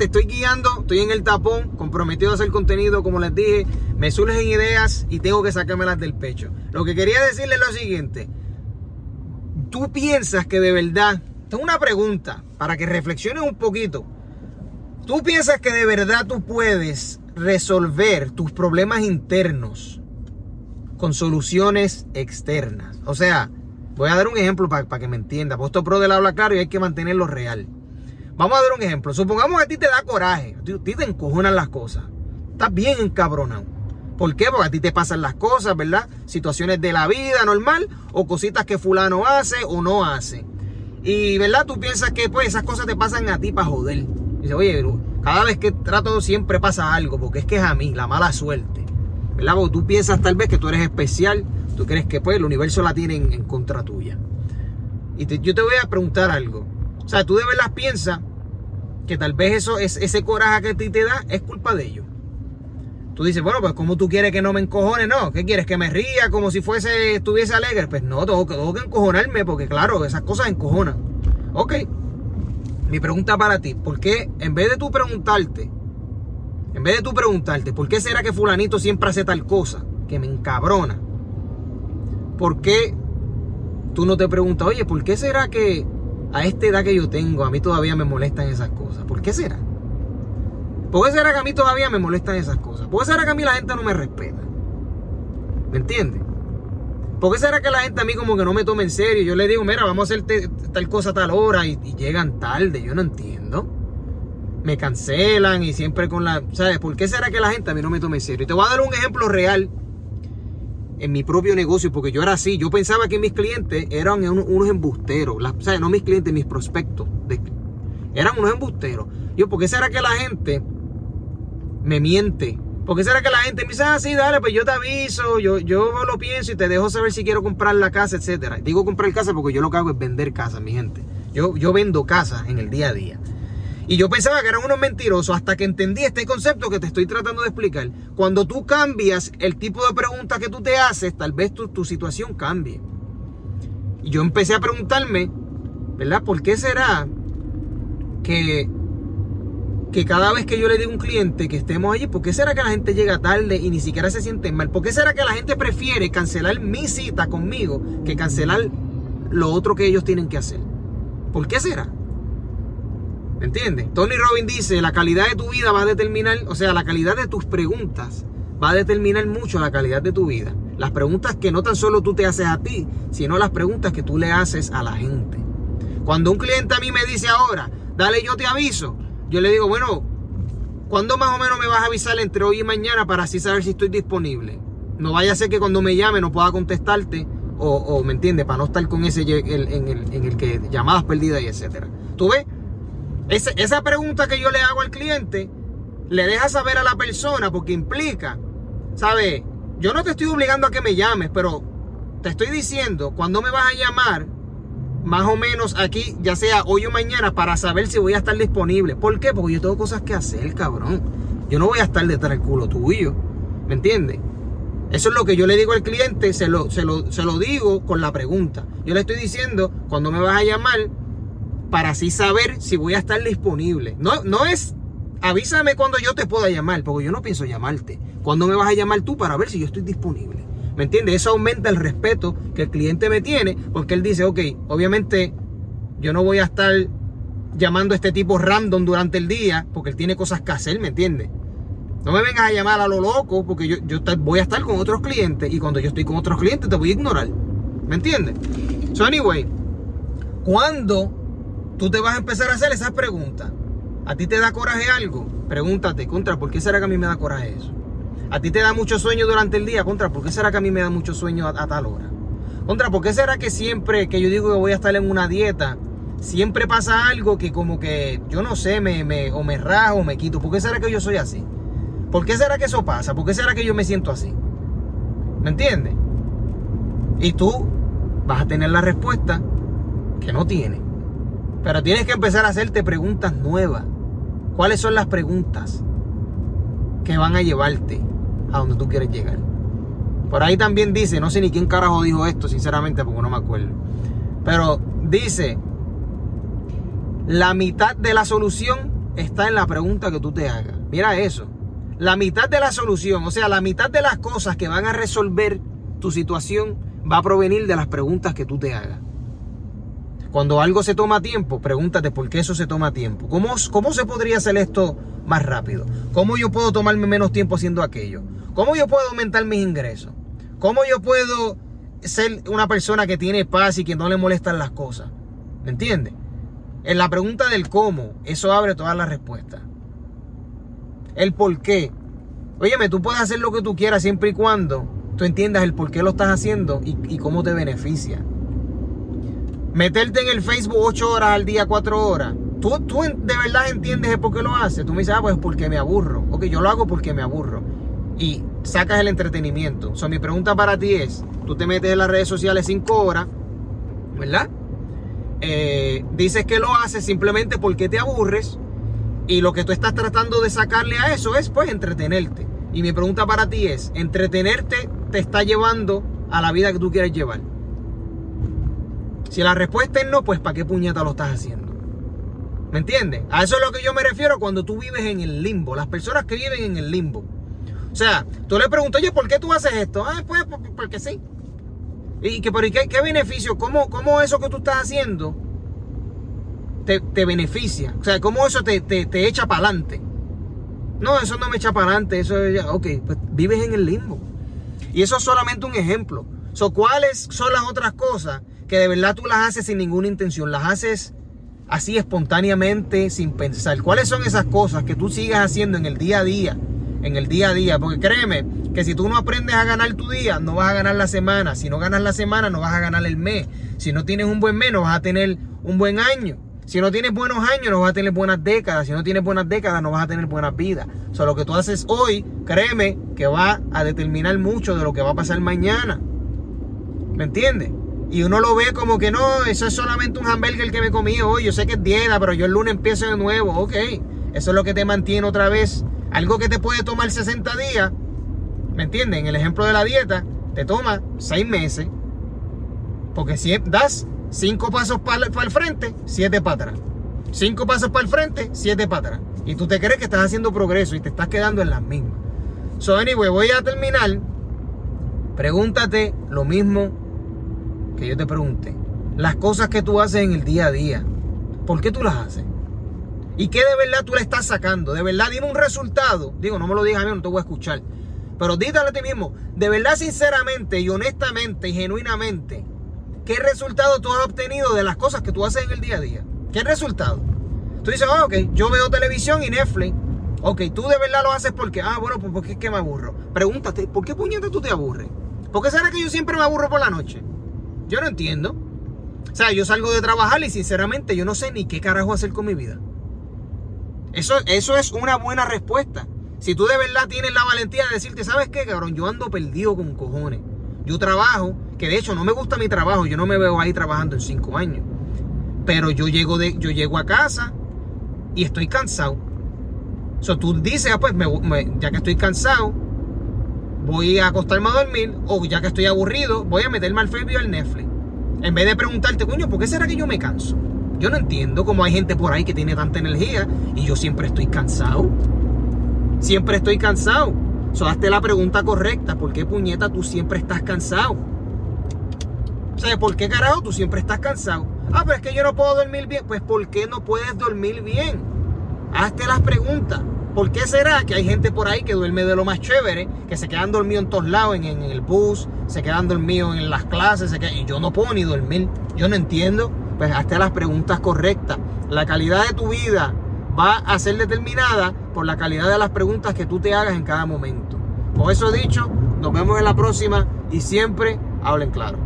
gente, estoy guiando, estoy en el tapón, comprometido a hacer contenido, como les dije, me surgen ideas y tengo que sacármelas del pecho. Lo que quería decirles es lo siguiente. Tú piensas que de verdad, tengo una pregunta para que reflexiones un poquito. Tú piensas que de verdad tú puedes resolver tus problemas internos con soluciones externas. O sea, voy a dar un ejemplo para, que me entienda. Puesto pro del habla claro y hay que mantenerlo real. Vamos a dar un ejemplo. Supongamos que a ti te da coraje, a ti te encojonan las cosas. Estás bien encabronado. ¿Por qué? Porque a ti te pasan las cosas, ¿verdad? Situaciones de la vida normal o cositas que fulano hace o no hace. Y, ¿verdad? Tú piensas que pues esas cosas te pasan a ti para joder. Dice, oye, cada vez que trato siempre pasa algo, porque es que es a mí, la mala suerte. ¿Verdad? Porque tú piensas tal vez que tú eres especial, tú crees que pues el universo la tiene en, contra tuya. Y yo te voy a preguntar algo. O sea, tú de verdad piensas que tal vez eso, es, ese coraje que a ti te da es culpa de ellos. Tú dices, bueno, pues como tú quieres que no me encojone? No, ¿qué quieres? ¿Que me ría como si fuese, estuviese alegre? Pues no, tengo, tengo que encojonarme porque claro, esas cosas encojonan. Ok, mi pregunta para ti, ¿por qué en vez de tú preguntarte, en vez de tú preguntarte, ¿por qué será que fulanito siempre hace tal cosa que me encabrona? ¿Por qué tú no te preguntas, oye, ¿por qué será que a esta edad que yo tengo a mí todavía me molestan esas cosas? ¿Por qué será? ¿Por qué será que a mí todavía me molestan esas cosas? ¿Por qué será que a mí la gente no me respeta? ¿Me entiendes? ¿Por qué será que la gente a mí como que no me toma en serio? Yo le digo, mira, vamos a hacer tal cosa a tal hora y, llegan tarde. Yo no entiendo. Me cancelan y siempre con la... ¿Sabes? ¿Por qué será que la gente a mí no me toma en serio? Y te voy a dar un ejemplo real en mi propio negocio, porque yo era así. Yo pensaba que mis clientes eran unos embusteros. o sea, no mis clientes, mis prospectos. eran unos embusteros. Yo, ¿por qué será que la gente me miente? Porque será que la gente me dice, ah, sí, dale, pues yo te aviso, yo, yo lo pienso y te dejo saber si quiero comprar la casa, etcétera. Digo comprar casa porque yo lo que hago es vender casas, mi gente. Yo, yo vendo casas en el día a día. Y yo pensaba que eran unos mentirosos hasta que entendí este concepto que te estoy tratando de explicar. Cuando tú cambias el tipo de preguntas que tú te haces, tal vez tu, tu situación cambie. Y yo empecé a preguntarme, ¿verdad? ¿Por qué será que que cada vez que yo le digo a un cliente que estemos allí, ¿por qué será que la gente llega tarde y ni siquiera se siente mal? ¿Por qué será que la gente prefiere cancelar mi cita conmigo que cancelar lo otro que ellos tienen que hacer? ¿Por qué será? ¿Me entiendes? Tony Robbins dice, la calidad de tu vida va a determinar, o sea, la calidad de tus preguntas va a determinar mucho la calidad de tu vida. Las preguntas que no tan solo tú te haces a ti, sino las preguntas que tú le haces a la gente. Cuando un cliente a mí me dice ahora, dale yo te aviso, yo le digo, bueno, ¿cuándo más o menos me vas a avisar entre hoy y mañana para así saber si estoy disponible? No vaya a ser que cuando me llame no pueda contestarte o, ¿me entiendes? Para no estar con ese en, el, que llamadas perdidas y etcétera. ¿Tú ves? Esa pregunta que yo le hago al cliente le deja saber a la persona porque implica, ¿sabes? Yo no te estoy obligando a que me llames, pero te estoy diciendo, cuando me vas a llamar, más o menos aquí, ya sea hoy o mañana, para saber si voy a estar disponible. ¿Por qué? Porque yo tengo cosas que hacer, cabrón. Yo no voy a estar detrás del culo tuyo. ¿Me entiendes? Eso es lo que yo le digo al cliente, se lo, se, lo, se lo digo con la pregunta. Yo le estoy diciendo, cuando me vas a llamar, para así saber si voy a estar disponible. No, no es, avísame cuando yo te pueda llamar, porque yo no pienso llamarte. Cuando me vas a llamar tú para ver si yo estoy disponible. ¿Me entiendes? Eso aumenta el respeto que el cliente me tiene porque él dice, ok, obviamente yo no voy a estar llamando a este tipo random durante el día porque él tiene cosas que hacer, ¿me entiendes? No me vengas a llamar a lo loco porque yo, yo voy a estar con otros clientes y cuando yo estoy con otros clientes te voy a ignorar. ¿Me entiendes? So, anyway, cuando tú te vas a empezar a hacer esas preguntas, ¿a ti te da coraje algo? Pregúntate, contra, ¿por qué será que a mí me da coraje eso? A ti te da mucho sueño durante el día, contra, ¿por qué será que a mí me da mucho sueño a, tal hora? Contra, ¿por qué será que siempre que yo digo que voy a estar en una dieta, siempre pasa algo que como que, yo no sé, me, me, o me rajo o me quito? ¿Por qué será que yo soy así? ¿Por qué será que eso pasa? ¿Por qué será que yo me siento así? ¿Me entiendes? Y tú vas a tener la respuesta que no tienes. Pero tienes que empezar a hacerte preguntas nuevas. ¿Cuáles son las preguntas que van a llevarte a donde tú quieres llegar. Por ahí también dice, no sé ni quién carajo dijo esto, sinceramente, porque no me acuerdo. Pero dice, la mitad de la solución está en la pregunta que tú te hagas. Mira eso. La mitad de la solución, o sea, la mitad de las cosas que van a resolver tu situación va a provenir de las preguntas que tú te hagas. Cuando algo se toma tiempo, pregúntate por qué eso se toma tiempo. ¿Cómo, ¿Cómo se podría hacer esto más rápido? ¿Cómo yo puedo tomarme menos tiempo haciendo aquello? ¿Cómo yo puedo aumentar mis ingresos? ¿Cómo yo puedo ser una persona que tiene paz y que no le molestan las cosas? ¿Me entiendes? En la pregunta del cómo, eso abre todas las respuestas. El por qué. Óyeme, tú puedes hacer lo que tú quieras siempre y cuando tú entiendas el por qué lo estás haciendo y, y cómo te beneficia meterte en el Facebook 8 horas al día, 4 horas. ¿Tú, tú de verdad entiendes por qué lo haces. Tú me dices, ah, pues porque me aburro. Ok, yo lo hago porque me aburro. Y sacas el entretenimiento. So, mi pregunta para ti es, tú te metes en las redes sociales 5 horas, ¿verdad? Eh, dices que lo haces simplemente porque te aburres y lo que tú estás tratando de sacarle a eso es pues entretenerte. Y mi pregunta para ti es, ¿entretenerte te está llevando a la vida que tú quieres llevar? Si la respuesta es no, pues ¿para qué puñeta lo estás haciendo? ¿Me entiendes? A eso es lo que yo me refiero cuando tú vives en el limbo. Las personas que viven en el limbo. O sea, tú le preguntas, oye, ¿por qué tú haces esto? Ah, pues porque sí. ¿Y que, qué, qué beneficio? ¿Cómo, ¿Cómo, eso que tú estás haciendo te, beneficia? O sea, ¿cómo eso te, te, echa para adelante? No, eso no me echa para adelante. Eso es ok, pues vives en el limbo. Y eso es solamente un ejemplo. So, ¿Cuáles son las otras cosas que de verdad tú las haces sin ninguna intención, las haces así espontáneamente, sin pensar. ¿Cuáles son esas cosas que tú sigas haciendo en el día a día? En el día a día, porque créeme que si tú no aprendes a ganar tu día, no vas a ganar la semana. Si no ganas la semana, no vas a ganar el mes. Si no tienes un buen mes, no vas a tener un buen año. Si no tienes buenos años, no vas a tener buenas décadas. Si no tienes buenas décadas, no vas a tener buenas vidas. O sea, lo que tú haces hoy, créeme que va a determinar mucho de lo que va a pasar mañana. ¿Me entiendes? Y uno lo ve como que no, eso es solamente un hamburger que me comí hoy. Yo sé que es dieta, pero yo el lunes empiezo de nuevo. Ok, eso es lo que te mantiene otra vez. Algo que te puede tomar 60 días, ¿me entienden? En el ejemplo de la dieta, te toma 6 meses. Porque si das 5 pasos para, el frente, 7 para atrás. 5 pasos para el frente, 7 para atrás. Y tú te crees que estás haciendo progreso y te estás quedando en las mismas. So, anyway, voy a terminar. Pregúntate lo mismo que yo te pregunte, las cosas que tú haces en el día a día, ¿por qué tú las haces? ¿Y qué de verdad tú le estás sacando? De verdad, dime un resultado. Digo, no me lo digas a mí, no te voy a escuchar. Pero dígale a ti mismo, de verdad, sinceramente y honestamente y genuinamente, ¿qué resultado tú has obtenido de las cosas que tú haces en el día a día? ¿Qué resultado? Tú dices, ah, ok, yo veo televisión y Netflix. Ok, tú de verdad lo haces porque, ah, bueno, pues porque es que me aburro. Pregúntate, ¿por qué puñeta tú te aburres? ¿Por qué será que yo siempre me aburro por la noche? Yo no entiendo. O sea, yo salgo de trabajar y sinceramente yo no sé ni qué carajo hacer con mi vida. Eso, eso es una buena respuesta. Si tú de verdad tienes la valentía de decirte, ¿sabes qué, cabrón? Yo ando perdido con cojones. Yo trabajo, que de hecho no me gusta mi trabajo, yo no me veo ahí trabajando en cinco años. Pero yo llego, de, yo llego a casa y estoy cansado. O sea, tú dices, ah, pues ya que estoy cansado, voy a acostarme a dormir o ya que estoy aburrido, voy a meterme al Facebook y al Netflix. En vez de preguntarte, coño, ¿por qué será que yo me canso? Yo no entiendo cómo hay gente por ahí que tiene tanta energía y yo siempre estoy cansado. Siempre estoy cansado. So, hazte la pregunta correcta. ¿Por qué puñeta tú siempre estás cansado? O sea, ¿por qué carajo tú siempre estás cansado? Ah, pero es que yo no puedo dormir bien. Pues ¿por qué no puedes dormir bien? Hazte las preguntas. ¿Por qué será que hay gente por ahí que duerme de lo más chévere, que se quedan dormidos en todos lados, en, el bus, se quedan dormidos en las clases, y yo no puedo ni dormir? Yo no entiendo. Pues hazte las preguntas correctas. La calidad de tu vida va a ser determinada por la calidad de las preguntas que tú te hagas en cada momento. Con eso dicho, nos vemos en la próxima y siempre hablen claro.